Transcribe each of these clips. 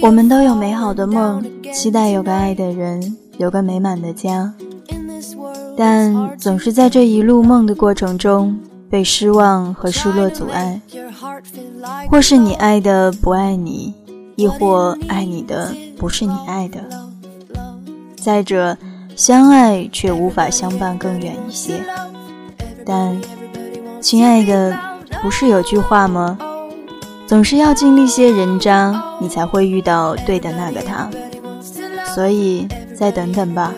我们都有美好的梦，期待有个爱的人，有个美满的家，但总是在这一路梦的过程中被失望和失落阻碍，或是你爱的不爱你，亦或爱你的不是你爱的。再者，相爱却无法相伴更远一些。但，亲爱的，不是有句话吗？总是要经历些人渣，你才会遇到对的那个他。所以再等等吧，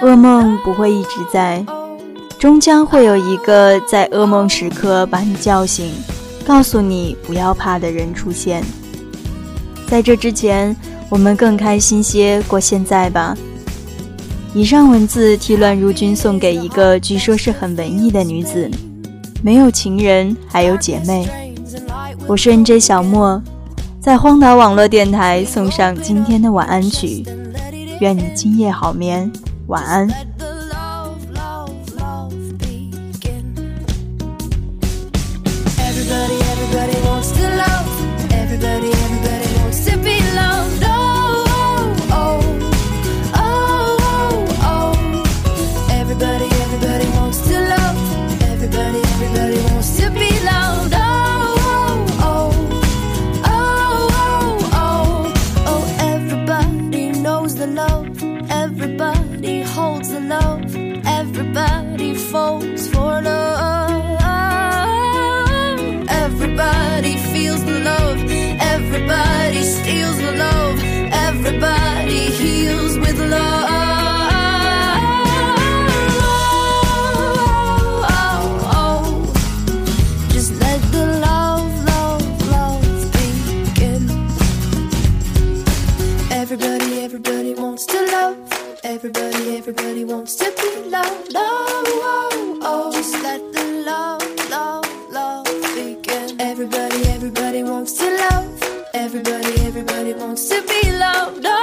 噩梦不会一直在，终将会有一个在噩梦时刻把你叫醒，告诉你不要怕的人出现。在这之前，我们更开心些过现在吧。以上文字替乱如君送给一个据说是很文艺的女子，没有情人，还有姐妹。我是 NJ 小莫，在荒岛网络电台送上今天的晚安曲，愿你今夜好眠，晚安。love. Everybody holds the love. Everybody falls wants to be loved. Oh, oh, oh. Just let the love, love, love begin. Everybody, everybody wants to love. Everybody, everybody wants to be loved. Oh,